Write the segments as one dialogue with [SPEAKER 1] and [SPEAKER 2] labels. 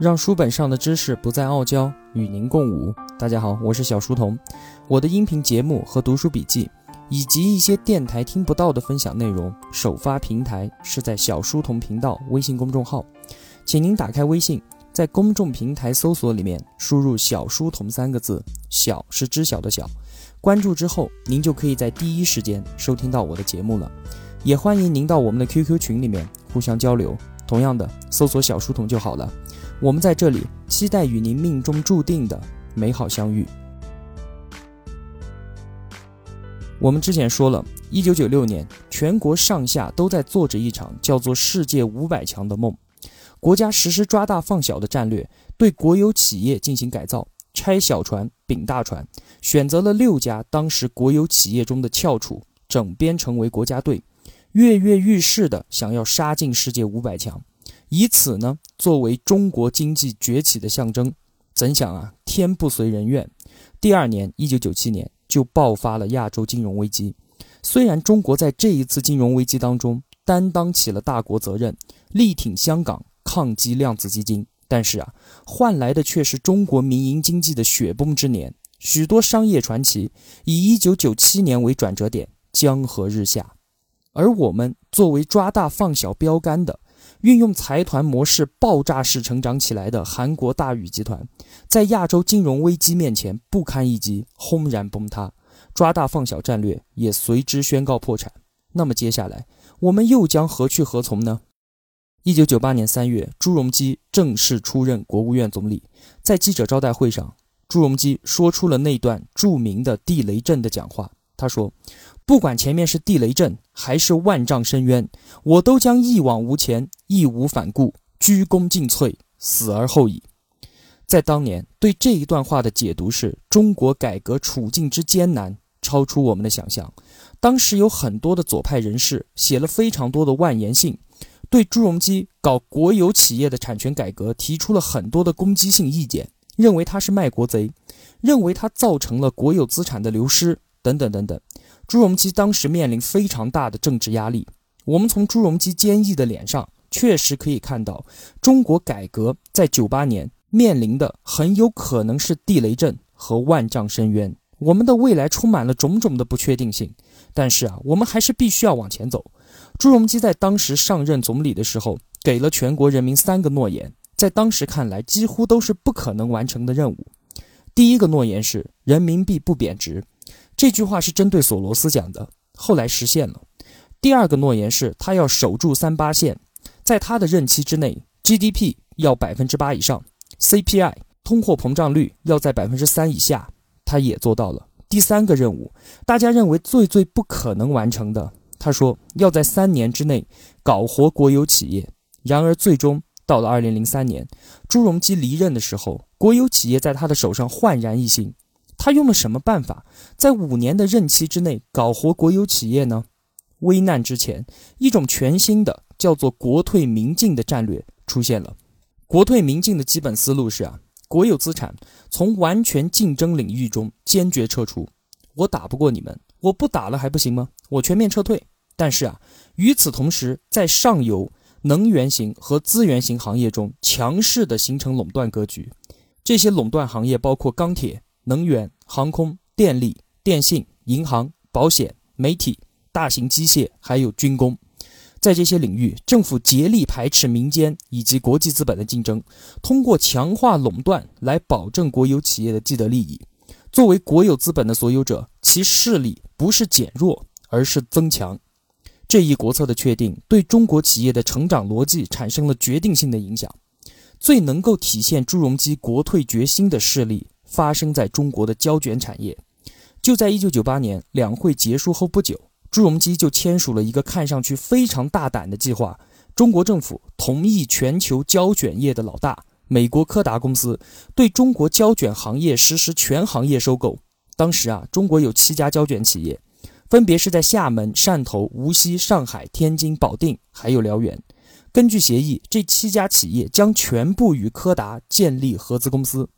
[SPEAKER 1] 让书本上的知识不再傲娇，与您共舞。大家好，我是小书童。我的音频节目和读书笔记，以及一些电台听不到的分享内容，首发平台是在小书童频道微信公众号。请您打开微信，在公众平台搜索里面输入“小书童”三个字，小是知晓的小。关注之后，您就可以在第一时间收听到我的节目了。也欢迎您到我们的 QQ 群里面互相交流。同样的，搜索“小书童”就好了。我们在这里期待与您命中注定的美好相遇。我们之前说了，一九九六年，全国上下都在做着一场叫做“世界五百强”的梦。国家实施抓大放小的战略，对国有企业进行改造，拆小船并大船，选择了六家当时国有企业中的翘楚，整编成为国家队，跃跃欲试的想要杀进世界五百强。以此呢作为中国经济崛起的象征，怎想啊，天不遂人愿。第二年，一九九七年就爆发了亚洲金融危机。虽然中国在这一次金融危机当中担当起了大国责任，力挺香港抗击量子基金，但是啊，换来的却是中国民营经济的雪崩之年。许多商业传奇以一九九七年为转折点，江河日下。而我们作为抓大放小标杆的。运用财团模式爆炸式成长起来的韩国大宇集团，在亚洲金融危机面前不堪一击，轰然崩塌，抓大放小战略也随之宣告破产。那么接下来我们又将何去何从呢？一九九八年三月，朱镕基正式出任国务院总理。在记者招待会上，朱镕基说出了那段著名的地雷阵的讲话。他说。不管前面是地雷阵还是万丈深渊，我都将一往无前，义无反顾，鞠躬尽瘁，死而后已。在当年，对这一段话的解读是中国改革处境之艰难，超出我们的想象。当时有很多的左派人士写了非常多的万言信，对朱镕基搞国有企业的产权改革提出了很多的攻击性意见，认为他是卖国贼，认为他造成了国有资产的流失，等等等等。朱镕基当时面临非常大的政治压力。我们从朱镕基坚毅的脸上，确实可以看到，中国改革在九八年面临的很有可能是地雷阵和万丈深渊。我们的未来充满了种种的不确定性，但是啊，我们还是必须要往前走。朱镕基在当时上任总理的时候，给了全国人民三个诺言，在当时看来几乎都是不可能完成的任务。第一个诺言是人民币不贬值。这句话是针对索罗斯讲的，后来实现了。第二个诺言是他要守住三八线，在他的任期之内，GDP 要百分之八以上，CPI 通货膨胀率要在百分之三以下，他也做到了。第三个任务，大家认为最最不可能完成的，他说要在三年之内搞活国有企业。然而最终到了二零零三年，朱镕基离任的时候，国有企业在他的手上焕然一新。他用了什么办法，在五年的任期之内搞活国有企业呢？危难之前，一种全新的叫做“国退民进”的战略出现了。国退民进的基本思路是啊，国有资产从完全竞争领域中坚决撤出。我打不过你们，我不打了还不行吗？我全面撤退。但是啊，与此同时，在上游能源型和资源型行业中强势的形成垄断格局。这些垄断行业包括钢铁。能源、航空、电力、电信、银行、保险、媒体、大型机械，还有军工，在这些领域，政府竭力排斥民间以及国际资本的竞争，通过强化垄断来保证国有企业的既得利益。作为国有资本的所有者，其势力不是减弱，而是增强。这一国策的确定，对中国企业的成长逻辑产生了决定性的影响。最能够体现朱镕基国退决心的势力。发生在中国的胶卷产业，就在一九九八年两会结束后不久，朱镕基就签署了一个看上去非常大胆的计划。中国政府同意全球胶卷业的老大美国柯达公司对中国胶卷行业实施全行业收购。当时啊，中国有七家胶卷企业，分别是在厦门、汕头、无锡、上海、天津、保定，还有辽源。根据协议，这七家企业将全部与柯达建立合资公司。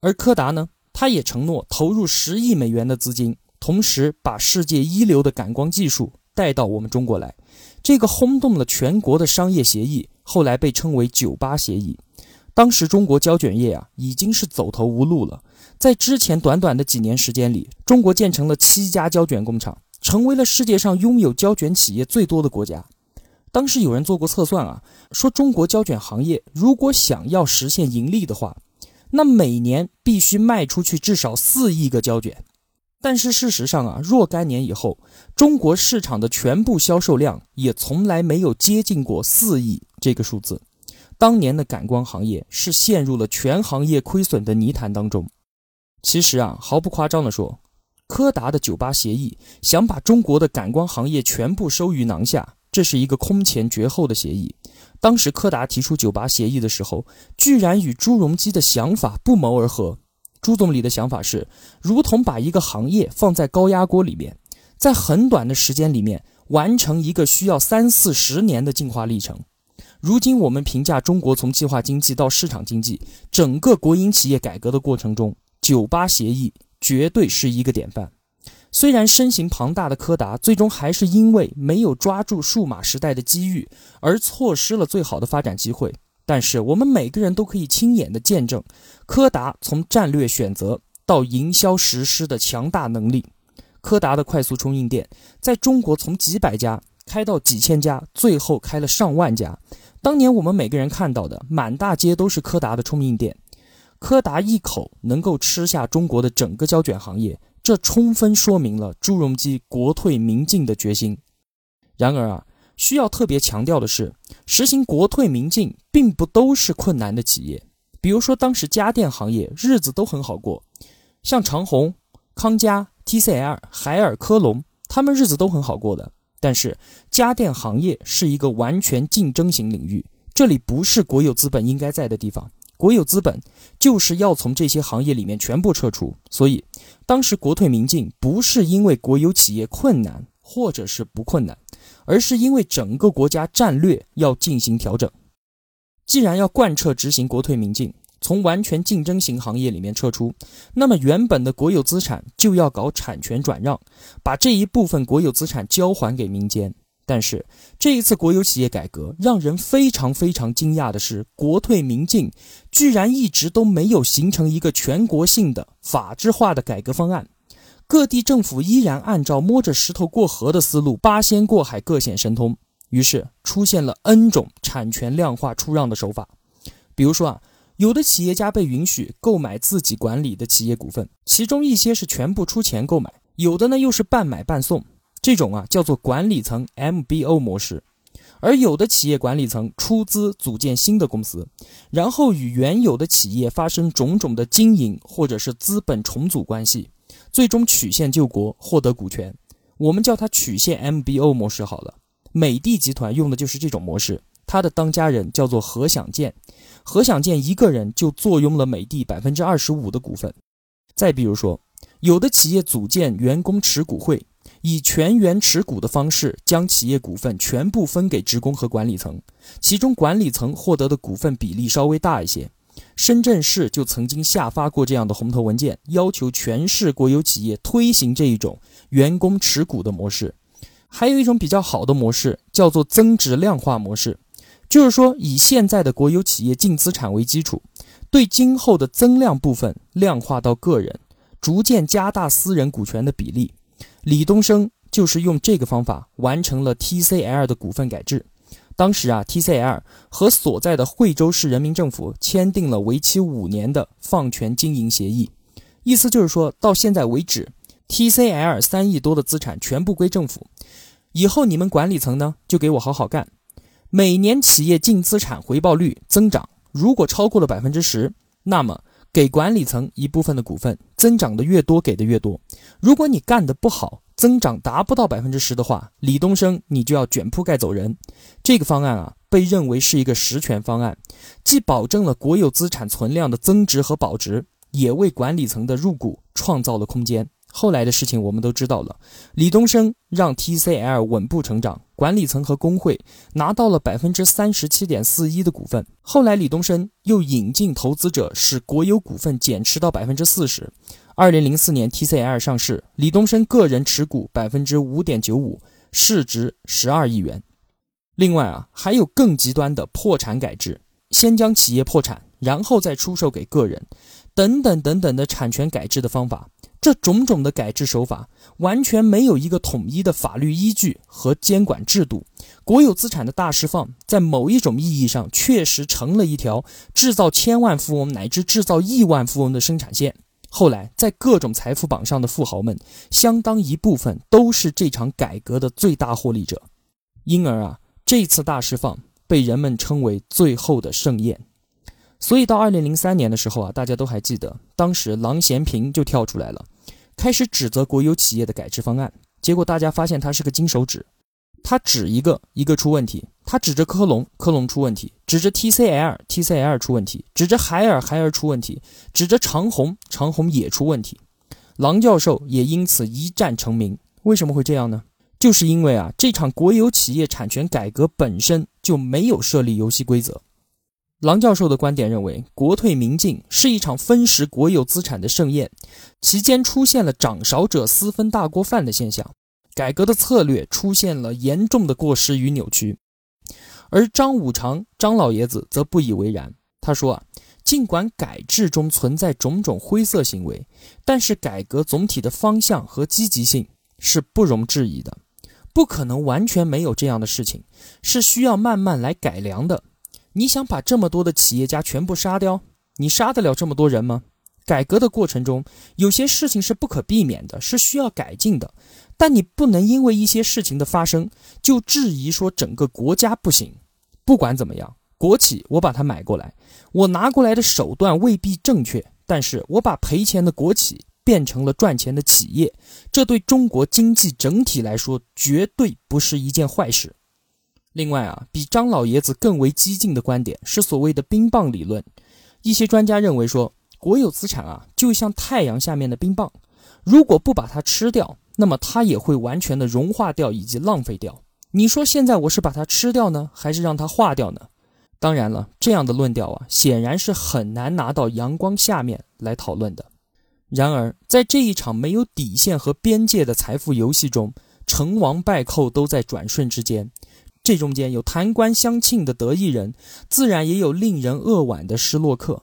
[SPEAKER 1] 而柯达呢，他也承诺投入十亿美元的资金，同时把世界一流的感光技术带到我们中国来。这个轰动了全国的商业协议，后来被称为“九八协议”。当时中国胶卷业啊已经是走投无路了。在之前短短的几年时间里，中国建成了七家胶卷工厂，成为了世界上拥有胶卷企业最多的国家。当时有人做过测算啊，说中国胶卷行业如果想要实现盈利的话，那每年必须卖出去至少四亿个胶卷。但是事实上啊，若干年以后，中国市场的全部销售量也从来没有接近过四亿这个数字。当年的感光行业是陷入了全行业亏损的泥潭当中。其实啊，毫不夸张地说，柯达的九八协议想把中国的感光行业全部收于囊下，这是一个空前绝后的协议。当时柯达提出九八协议的时候，居然与朱镕基的想法不谋而合。朱总理的想法是，如同把一个行业放在高压锅里面，在很短的时间里面完成一个需要三四十年的进化历程。如今我们评价中国从计划经济到市场经济整个国营企业改革的过程中。九八协议绝对是一个典范。虽然身形庞大的柯达最终还是因为没有抓住数码时代的机遇而错失了最好的发展机会，但是我们每个人都可以亲眼的见证柯达从战略选择到营销实施的强大能力。柯达的快速冲印店在中国从几百家开到几千家，最后开了上万家。当年我们每个人看到的满大街都是柯达的冲印店。柯达一口能够吃下中国的整个胶卷行业，这充分说明了朱镕基国退民进的决心。然而啊，需要特别强调的是，实行国退民进并不都是困难的企业。比如说，当时家电行业日子都很好过，像长虹、康佳、TCL、海尔、科龙，他们日子都很好过的。但是，家电行业是一个完全竞争型领域，这里不是国有资本应该在的地方。国有资本就是要从这些行业里面全部撤出，所以当时国退民进不是因为国有企业困难或者是不困难，而是因为整个国家战略要进行调整。既然要贯彻执行国退民进，从完全竞争型行业里面撤出，那么原本的国有资产就要搞产权转让，把这一部分国有资产交还给民间。但是这一次国有企业改革让人非常非常惊讶的是，国退民进居然一直都没有形成一个全国性的法制化的改革方案，各地政府依然按照摸着石头过河的思路，八仙过海各显神通，于是出现了 N 种产权量化出让的手法。比如说啊，有的企业家被允许购买自己管理的企业股份，其中一些是全部出钱购买，有的呢又是半买半送。这种啊叫做管理层 MBO 模式，而有的企业管理层出资组建新的公司，然后与原有的企业发生种种的经营或者是资本重组关系，最终曲线救国，获得股权。我们叫它曲线 MBO 模式好了。美的集团用的就是这种模式，它的当家人叫做何享健，何享健一个人就坐拥了美的百分之二十五的股份。再比如说，有的企业组建员工持股会。以全员持股的方式，将企业股份全部分给职工和管理层，其中管理层获得的股份比例稍微大一些。深圳市就曾经下发过这样的红头文件，要求全市国有企业推行这一种员工持股的模式。还有一种比较好的模式，叫做增值量化模式，就是说以现在的国有企业净资产为基础，对今后的增量部分量化到个人，逐渐加大私人股权的比例。李东生就是用这个方法完成了 TCL 的股份改制。当时啊，TCL 和所在的惠州市人民政府签订了为期五年的放权经营协议，意思就是说到现在为止，TCL 三亿多的资产全部归政府，以后你们管理层呢就给我好好干。每年企业净资产回报率增长，如果超过了百分之十，那么。给管理层一部分的股份，增长的越多，给的越多。如果你干的不好，增长达不到百分之十的话，李东生你就要卷铺盖走人。这个方案啊，被认为是一个实权方案，既保证了国有资产存量的增值和保值，也为管理层的入股创造了空间。后来的事情我们都知道了，李东生让 TCL 稳步成长，管理层和工会拿到了百分之三十七点四一的股份。后来李东生又引进投资者，使国有股份减持到百分之四十。二零零四年 TCL 上市，李东生个人持股百分之五点九五，市值十二亿元。另外啊，还有更极端的破产改制，先将企业破产，然后再出售给个人，等等等等的产权改制的方法。这种种的改制手法完全没有一个统一的法律依据和监管制度。国有资产的大释放，在某一种意义上确实成了一条制造千万富翁乃至制造亿万富翁的生产线。后来，在各种财富榜上的富豪们，相当一部分都是这场改革的最大获利者。因而啊，这次大释放被人们称为最后的盛宴。所以到二零零三年的时候啊，大家都还记得，当时郎咸平就跳出来了。开始指责国有企业的改制方案，结果大家发现他是个金手指，他指一个一个出问题，他指着科隆科隆出问题，指着 TCL TCL 出问题，指着海尔海尔出问题，指着长虹长虹也出问题，郎教授也因此一战成名。为什么会这样呢？就是因为啊，这场国有企业产权改革本身就没有设立游戏规则。郎教授的观点认为，国退民进是一场分食国有资产的盛宴，其间出现了掌勺者私分大锅饭的现象，改革的策略出现了严重的过失与扭曲。而张五常张老爷子则不以为然，他说，尽管改制中存在种种灰色行为，但是改革总体的方向和积极性是不容置疑的，不可能完全没有这样的事情，是需要慢慢来改良的。你想把这么多的企业家全部杀掉？你杀得了这么多人吗？改革的过程中，有些事情是不可避免的，是需要改进的。但你不能因为一些事情的发生，就质疑说整个国家不行。不管怎么样，国企我把它买过来，我拿过来的手段未必正确，但是我把赔钱的国企变成了赚钱的企业，这对中国经济整体来说绝对不是一件坏事。另外啊，比张老爷子更为激进的观点是所谓的冰棒理论。一些专家认为说，国有资产啊，就像太阳下面的冰棒，如果不把它吃掉，那么它也会完全的融化掉以及浪费掉。你说现在我是把它吃掉呢，还是让它化掉呢？当然了，这样的论调啊，显然是很难拿到阳光下面来讨论的。然而，在这一场没有底线和边界的财富游戏中，成王败寇都在转瞬之间。这中间有弹冠相庆的得意人，自然也有令人扼腕的失落客。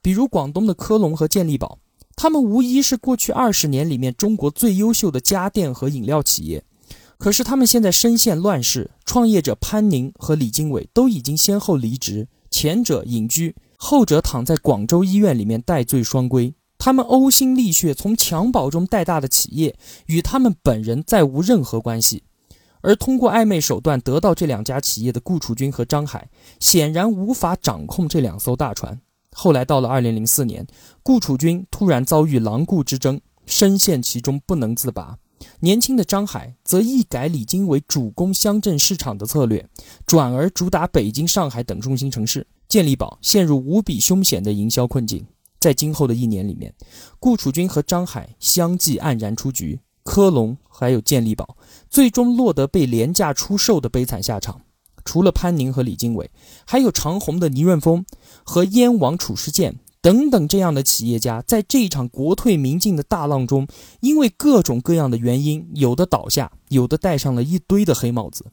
[SPEAKER 1] 比如广东的科隆和健力宝，他们无疑是过去二十年里面中国最优秀的家电和饮料企业。可是他们现在深陷乱世，创业者潘宁和李经纬都已经先后离职，前者隐居，后者躺在广州医院里面戴罪双规。他们呕心沥血从襁褓中带大的企业，与他们本人再无任何关系。而通过暧昧手段得到这两家企业的顾楚军和张海，显然无法掌控这两艘大船。后来到了二零零四年，顾楚军突然遭遇狼顾之争，深陷其中不能自拔。年轻的张海则一改李经纬主攻乡镇市场的策略，转而主打北京、上海等中心城市。健力宝陷入无比凶险的营销困境。在今后的一年里面，顾楚军和张海相继黯然出局。科隆还有健力宝，最终落得被廉价出售的悲惨下场。除了潘宁和李经纬，还有长虹的倪润峰和燕王褚时健等等这样的企业家，在这一场国退民进的大浪中，因为各种各样的原因，有的倒下，有的戴上了一堆的黑帽子。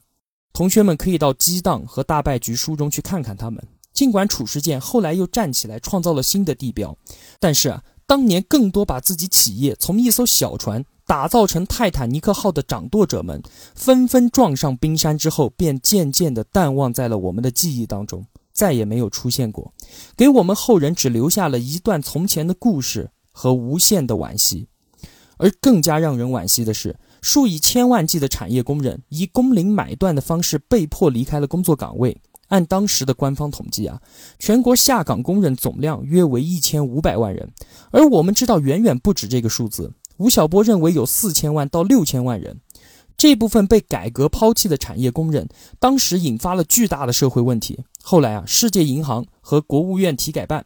[SPEAKER 1] 同学们可以到《激荡》和《大败局》书中去看看他们。尽管褚时健后来又站起来创造了新的地标，但是啊，当年更多把自己企业从一艘小船。打造成泰坦尼克号的掌舵者们，纷纷撞上冰山之后，便渐渐地淡忘在了我们的记忆当中，再也没有出现过，给我们后人只留下了一段从前的故事和无限的惋惜。而更加让人惋惜的是，数以千万计的产业工人以工龄买断的方式被迫离开了工作岗位。按当时的官方统计啊，全国下岗工人总量约为一千五百万人，而我们知道远远不止这个数字。吴晓波认为有四千万到六千万人，这部分被改革抛弃的产业工人，当时引发了巨大的社会问题。后来啊，世界银行和国务院体改办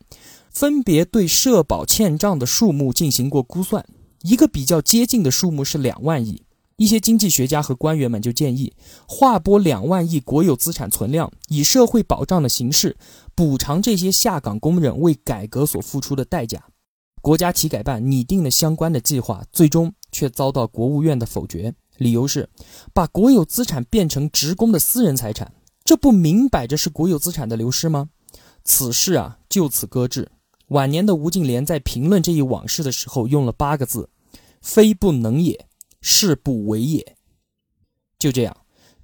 [SPEAKER 1] 分别对社保欠账的数目进行过估算，一个比较接近的数目是两万亿。一些经济学家和官员们就建议划拨两万亿国有资产存量，以社会保障的形式补偿这些下岗工人为改革所付出的代价。国家体改办拟定了相关的计划，最终却遭到国务院的否决。理由是，把国有资产变成职工的私人财产，这不明摆着是国有资产的流失吗？此事啊就此搁置。晚年的吴敬琏在评论这一往事的时候，用了八个字：“非不能也，是不为也。”就这样，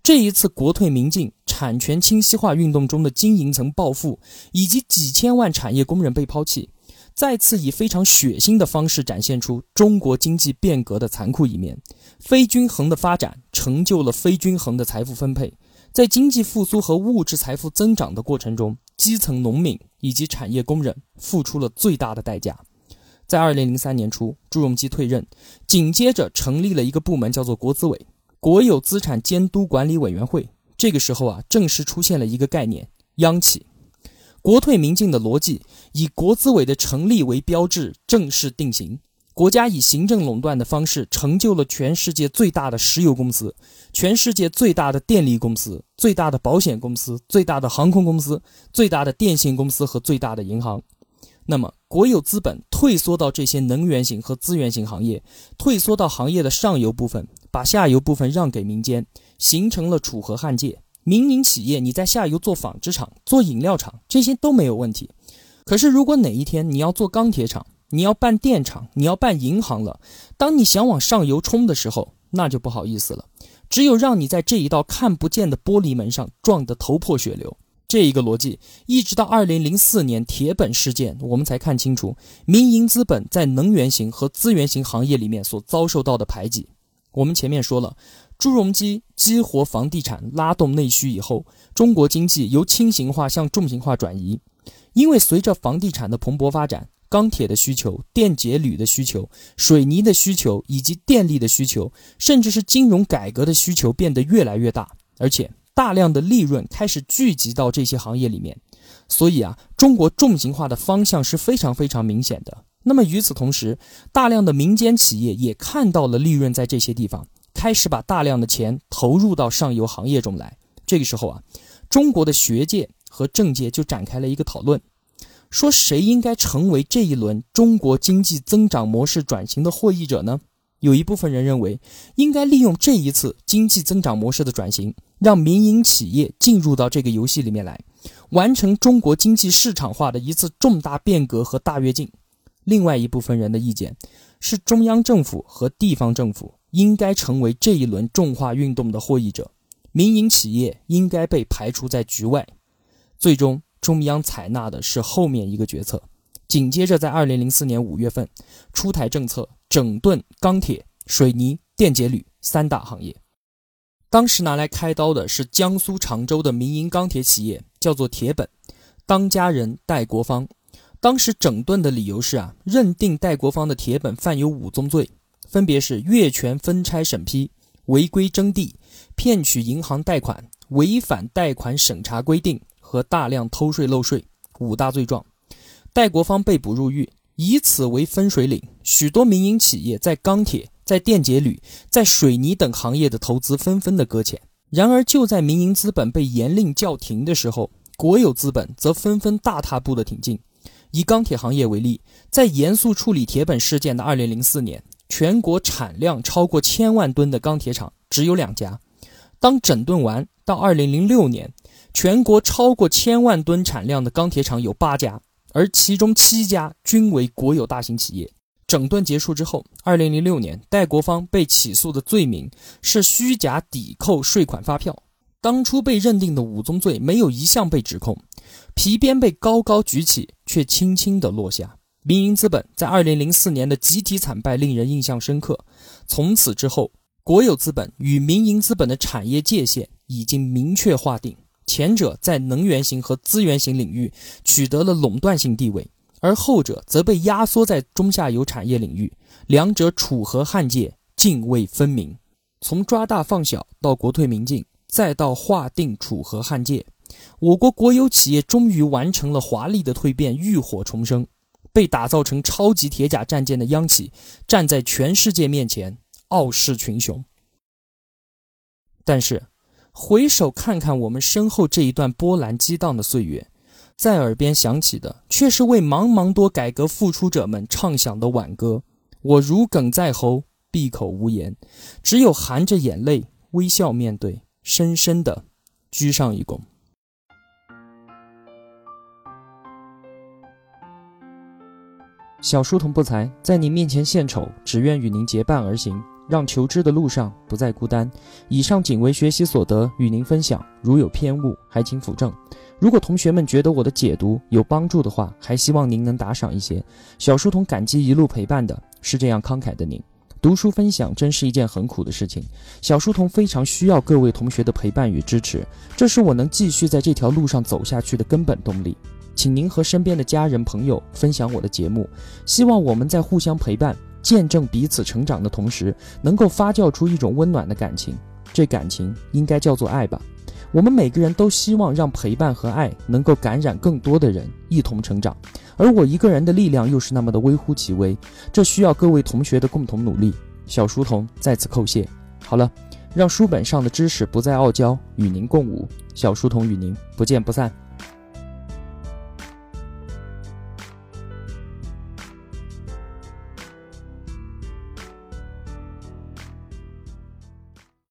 [SPEAKER 1] 这一次国退民进、产权清晰化运动中的经营层暴富，以及几千万产业工人被抛弃，再次以非常血腥的方式展现出中国经济变革的残酷一面。非均衡的发展成就了非均衡的财富分配。在经济复苏和物质财富增长的过程中，基层农民以及产业工人付出了最大的代价。在二零零三年初，朱镕基退任，紧接着成立了一个部门，叫做国资委（国有资产监督管理委员会）。这个时候啊，正式出现了一个概念——央企。国退民进的逻辑以国资委的成立为标志，正式定型。国家以行政垄断的方式成就了全世界最大的石油公司、全世界最大的电力公司、最大的保险公司、最大的航空公司、最大的电信公司和最大的银行。那么，国有资本退缩到这些能源型和资源型行业，退缩到行业的上游部分，把下游部分让给民间，形成了楚河汉界。民营企业你在下游做纺织厂、做饮料厂，这些都没有问题。可是，如果哪一天你要做钢铁厂，你要办电厂，你要办银行了。当你想往上游冲的时候，那就不好意思了。只有让你在这一道看不见的玻璃门上撞得头破血流。这一个逻辑，一直到二零零四年铁本事件，我们才看清楚民营资本在能源型和资源型行业里面所遭受到的排挤。我们前面说了，朱镕基激活房地产，拉动内需以后，中国经济由轻型化向重型化转移。因为随着房地产的蓬勃发展。钢铁的需求、电解铝的需求、水泥的需求以及电力的需求，甚至是金融改革的需求变得越来越大，而且大量的利润开始聚集到这些行业里面。所以啊，中国重型化的方向是非常非常明显的。那么与此同时，大量的民间企业也看到了利润在这些地方，开始把大量的钱投入到上游行业中来。这个时候啊，中国的学界和政界就展开了一个讨论。说谁应该成为这一轮中国经济增长模式转型的获益者呢？有一部分人认为，应该利用这一次经济增长模式的转型，让民营企业进入到这个游戏里面来，完成中国经济市场化的一次重大变革和大跃进。另外一部分人的意见是，中央政府和地方政府应该成为这一轮重化运动的获益者，民营企业应该被排除在局外。最终。中央采纳的是后面一个决策，紧接着在二零零四年五月份出台政策，整顿钢铁、水泥、电解铝三大行业。当时拿来开刀的是江苏常州的民营钢铁企业，叫做铁本，当家人戴国芳。当时整顿的理由是啊，认定戴国芳的铁本犯有五宗罪，分别是越权分拆审批、违规征地、骗取银行贷款、违反贷款审查规定。和大量偷税漏税五大罪状，戴国芳被捕入狱，以此为分水岭，许多民营企业在钢铁、在电解铝、在水泥等行业的投资纷纷的搁浅。然而，就在民营资本被严令叫停的时候，国有资本则纷纷大踏步的挺进。以钢铁行业为例，在严肃处理铁本事件的2004年，全国产量超过千万吨的钢铁厂只有两家。当整顿完，到2006年。全国超过千万吨产量的钢铁厂有八家，而其中七家均为国有大型企业。整顿结束之后，二零零六年，戴国芳被起诉的罪名是虚假抵扣税款发票。当初被认定的五宗罪没有一项被指控，皮鞭被高高举起，却轻轻地落下。民营资本在二零零四年的集体惨败令人印象深刻。从此之后，国有资本与民营资本的产业界限已经明确划定。前者在能源型和资源型领域取得了垄断性地位，而后者则被压缩在中下游产业领域，两者楚河汉界，泾渭分明。从抓大放小到国退民进，再到划定楚河汉界，我国国有企业终于完成了华丽的蜕变，浴火重生，被打造成超级铁甲战舰的央企，站在全世界面前傲视群雄。但是。回首看看我们身后这一段波澜激荡的岁月，在耳边响起的却是为茫茫多改革付出者们唱响的挽歌。我如鲠在喉，闭口无言，只有含着眼泪微笑面对，深深的鞠上一躬。小书童不才，在您面前献丑，只愿与您结伴而行，让求知的路上不再孤单。以上仅为学习所得，与您分享。如有偏误，还请斧正。如果同学们觉得我的解读有帮助的话，还希望您能打赏一些。小书童感激一路陪伴的是这样慷慨的您。读书分享真是一件很苦的事情，小书童非常需要各位同学的陪伴与支持，这是我能继续在这条路上走下去的根本动力。请您和身边的家人朋友分享我的节目，希望我们在互相陪伴、见证彼此成长的同时，能够发酵出一种温暖的感情。这感情应该叫做爱吧。我们每个人都希望让陪伴和爱能够感染更多的人，一同成长。而我一个人的力量又是那么的微乎其微，这需要各位同学的共同努力。小书童在此叩谢。好了，让书本上的知识不再傲娇，与您共舞。小书童与您不见不散。